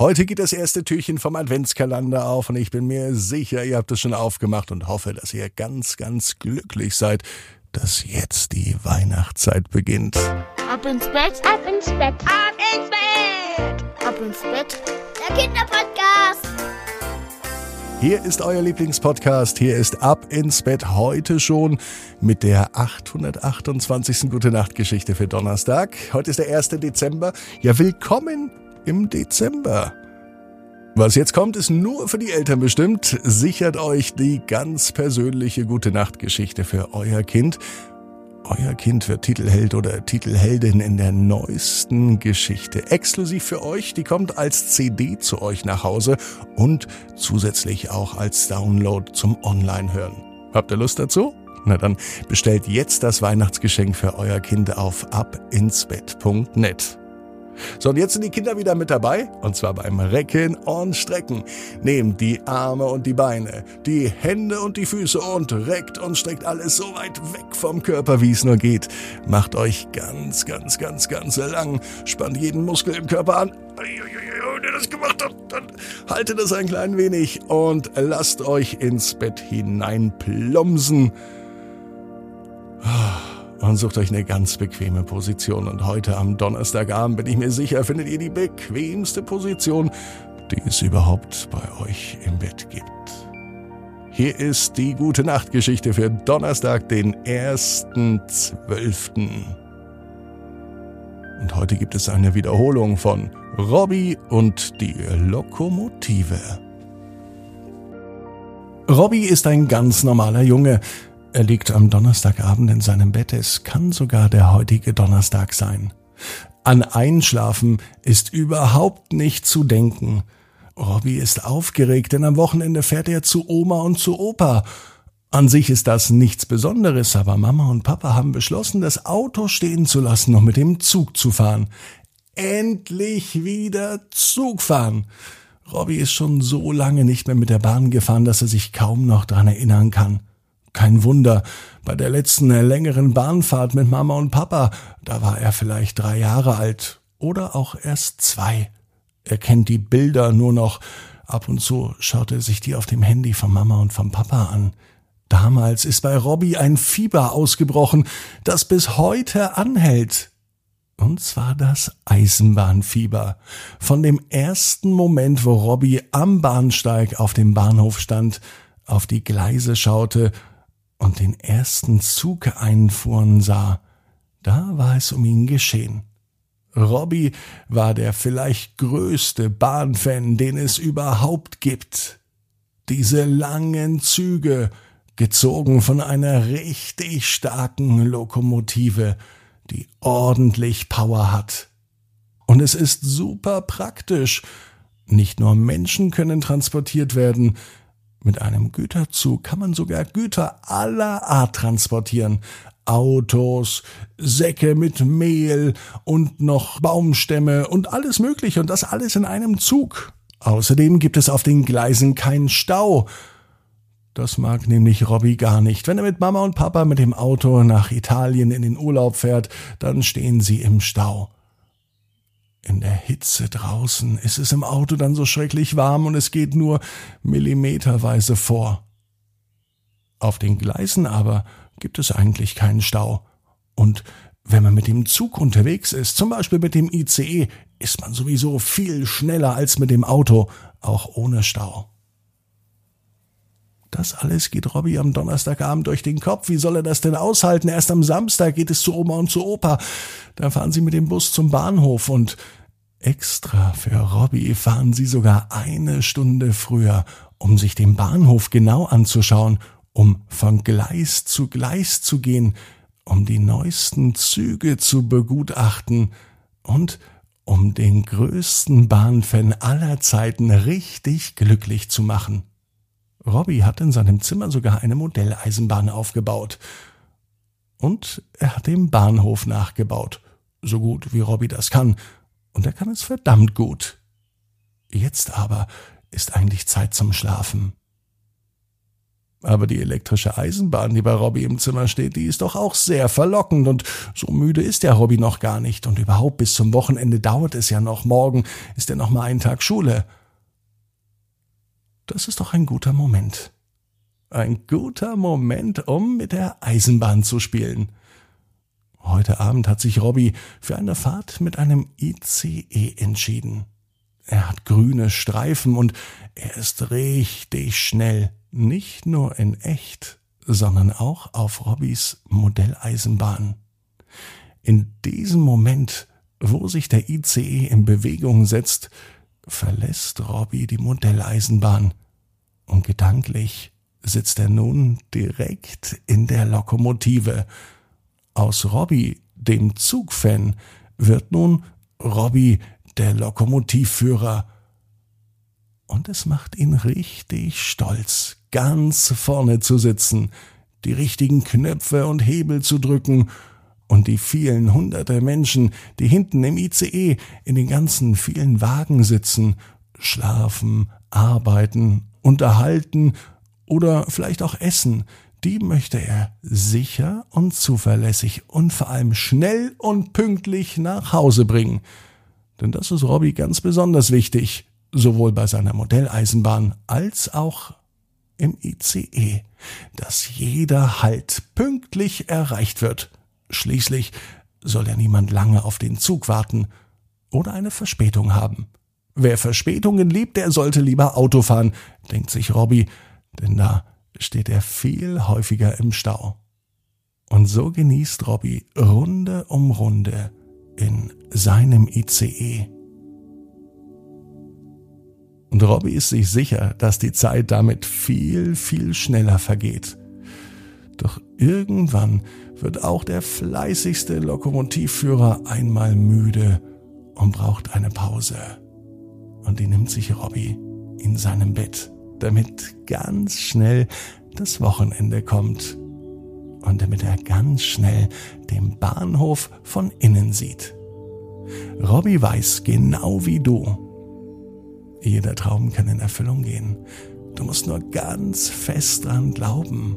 Heute geht das erste Türchen vom Adventskalender auf und ich bin mir sicher, ihr habt es schon aufgemacht und hoffe, dass ihr ganz, ganz glücklich seid, dass jetzt die Weihnachtszeit beginnt. Ab ins Bett, ab ins Bett, ab ins Bett, ab ins Bett. Der Kinderpodcast. Hier ist euer Lieblingspodcast. Hier ist Ab ins Bett heute schon mit der 828. Gute Nacht Geschichte für Donnerstag. Heute ist der 1. Dezember. Ja, willkommen im Dezember. Was jetzt kommt, ist nur für die Eltern bestimmt. Sichert euch die ganz persönliche Gute Nacht Geschichte für euer Kind. Euer Kind wird Titelheld oder Titelheldin in der neuesten Geschichte. Exklusiv für euch, die kommt als CD zu euch nach Hause und zusätzlich auch als Download zum Online-Hören. Habt ihr Lust dazu? Na dann bestellt jetzt das Weihnachtsgeschenk für euer Kind auf abinsbett.net. So, und jetzt sind die Kinder wieder mit dabei, und zwar beim Recken und Strecken. Nehmt die Arme und die Beine, die Hände und die Füße und reckt und streckt alles so weit weg vom Körper, wie es nur geht. Macht euch ganz, ganz, ganz, ganz lang, spannt jeden Muskel im Körper an. Wenn ihr das gemacht habt, dann haltet es ein klein wenig und lasst euch ins Bett hinein plumsen. Ah und sucht euch eine ganz bequeme Position. Und heute am Donnerstagabend bin ich mir sicher, findet ihr die bequemste Position, die es überhaupt bei euch im Bett gibt. Hier ist die gute Nachtgeschichte für Donnerstag, den 1.12. Und heute gibt es eine Wiederholung von Robby und die Lokomotive. Robby ist ein ganz normaler Junge. Er liegt am Donnerstagabend in seinem Bett. Es kann sogar der heutige Donnerstag sein. An Einschlafen ist überhaupt nicht zu denken. Robby ist aufgeregt, denn am Wochenende fährt er zu Oma und zu Opa. An sich ist das nichts Besonderes, aber Mama und Papa haben beschlossen, das Auto stehen zu lassen und mit dem Zug zu fahren. Endlich wieder Zug fahren. Robby ist schon so lange nicht mehr mit der Bahn gefahren, dass er sich kaum noch dran erinnern kann. Kein Wunder, bei der letzten längeren Bahnfahrt mit Mama und Papa, da war er vielleicht drei Jahre alt oder auch erst zwei. Er kennt die Bilder nur noch, ab und zu schaut er sich die auf dem Handy von Mama und vom Papa an. Damals ist bei Robby ein Fieber ausgebrochen, das bis heute anhält. Und zwar das Eisenbahnfieber. Von dem ersten Moment, wo Robby am Bahnsteig auf dem Bahnhof stand, auf die Gleise schaute und den ersten Zug einfuhren sah, da war es um ihn geschehen. Robby war der vielleicht größte Bahnfan, den es überhaupt gibt. Diese langen Züge, gezogen von einer richtig starken Lokomotive, die ordentlich Power hat. Und es ist super praktisch. Nicht nur Menschen können transportiert werden, mit einem Güterzug kann man sogar Güter aller Art transportieren. Autos, Säcke mit Mehl und noch Baumstämme und alles Mögliche und das alles in einem Zug. Außerdem gibt es auf den Gleisen keinen Stau. Das mag nämlich Robby gar nicht. Wenn er mit Mama und Papa mit dem Auto nach Italien in den Urlaub fährt, dann stehen sie im Stau. In der Hitze draußen ist es im Auto dann so schrecklich warm und es geht nur millimeterweise vor. Auf den Gleisen aber gibt es eigentlich keinen Stau. Und wenn man mit dem Zug unterwegs ist, zum Beispiel mit dem ICE, ist man sowieso viel schneller als mit dem Auto, auch ohne Stau. Das alles geht Robby am Donnerstagabend durch den Kopf. Wie soll er das denn aushalten? Erst am Samstag geht es zu Oma und zu Opa. Da fahren sie mit dem Bus zum Bahnhof und extra für Robby fahren sie sogar eine Stunde früher, um sich den Bahnhof genau anzuschauen, um von Gleis zu Gleis zu gehen, um die neuesten Züge zu begutachten und um den größten Bahnfan aller Zeiten richtig glücklich zu machen. Robby hat in seinem Zimmer sogar eine Modelleisenbahn aufgebaut. Und er hat den Bahnhof nachgebaut. So gut wie Robby das kann. Und er kann es verdammt gut. Jetzt aber ist eigentlich Zeit zum Schlafen. Aber die elektrische Eisenbahn, die bei Robby im Zimmer steht, die ist doch auch sehr verlockend und so müde ist der Robby noch gar nicht und überhaupt bis zum Wochenende dauert es ja noch. Morgen ist ja noch mal ein Tag Schule. Das ist doch ein guter Moment. Ein guter Moment, um mit der Eisenbahn zu spielen. Heute Abend hat sich Robby für eine Fahrt mit einem ICE entschieden. Er hat grüne Streifen und er ist richtig schnell. Nicht nur in echt, sondern auch auf Robbys Modelleisenbahn. In diesem Moment, wo sich der ICE in Bewegung setzt, verlässt Robby die Modelleisenbahn und gedanklich sitzt er nun direkt in der Lokomotive. Aus Robby, dem Zugfan, wird nun Robby der Lokomotivführer. Und es macht ihn richtig stolz, ganz vorne zu sitzen, die richtigen Knöpfe und Hebel zu drücken und die vielen hunderte Menschen, die hinten im ICE in den ganzen vielen Wagen sitzen, schlafen, arbeiten, unterhalten oder vielleicht auch essen, die möchte er sicher und zuverlässig und vor allem schnell und pünktlich nach Hause bringen. Denn das ist Robby ganz besonders wichtig, sowohl bei seiner Modelleisenbahn als auch im ICE, dass jeder Halt pünktlich erreicht wird. Schließlich soll ja niemand lange auf den Zug warten oder eine Verspätung haben. Wer Verspätungen liebt, der sollte lieber Auto fahren, denkt sich Robby, denn da steht er viel häufiger im Stau. Und so genießt Robby Runde um Runde in seinem ICE und Robby ist sich sicher, dass die Zeit damit viel, viel schneller vergeht. Doch irgendwann wird auch der fleißigste Lokomotivführer einmal müde und braucht eine Pause. Und die nimmt sich Robby in seinem Bett, damit ganz schnell das Wochenende kommt und damit er ganz schnell den Bahnhof von innen sieht. Robby weiß genau wie du, jeder Traum kann in Erfüllung gehen. Du musst nur ganz fest dran glauben.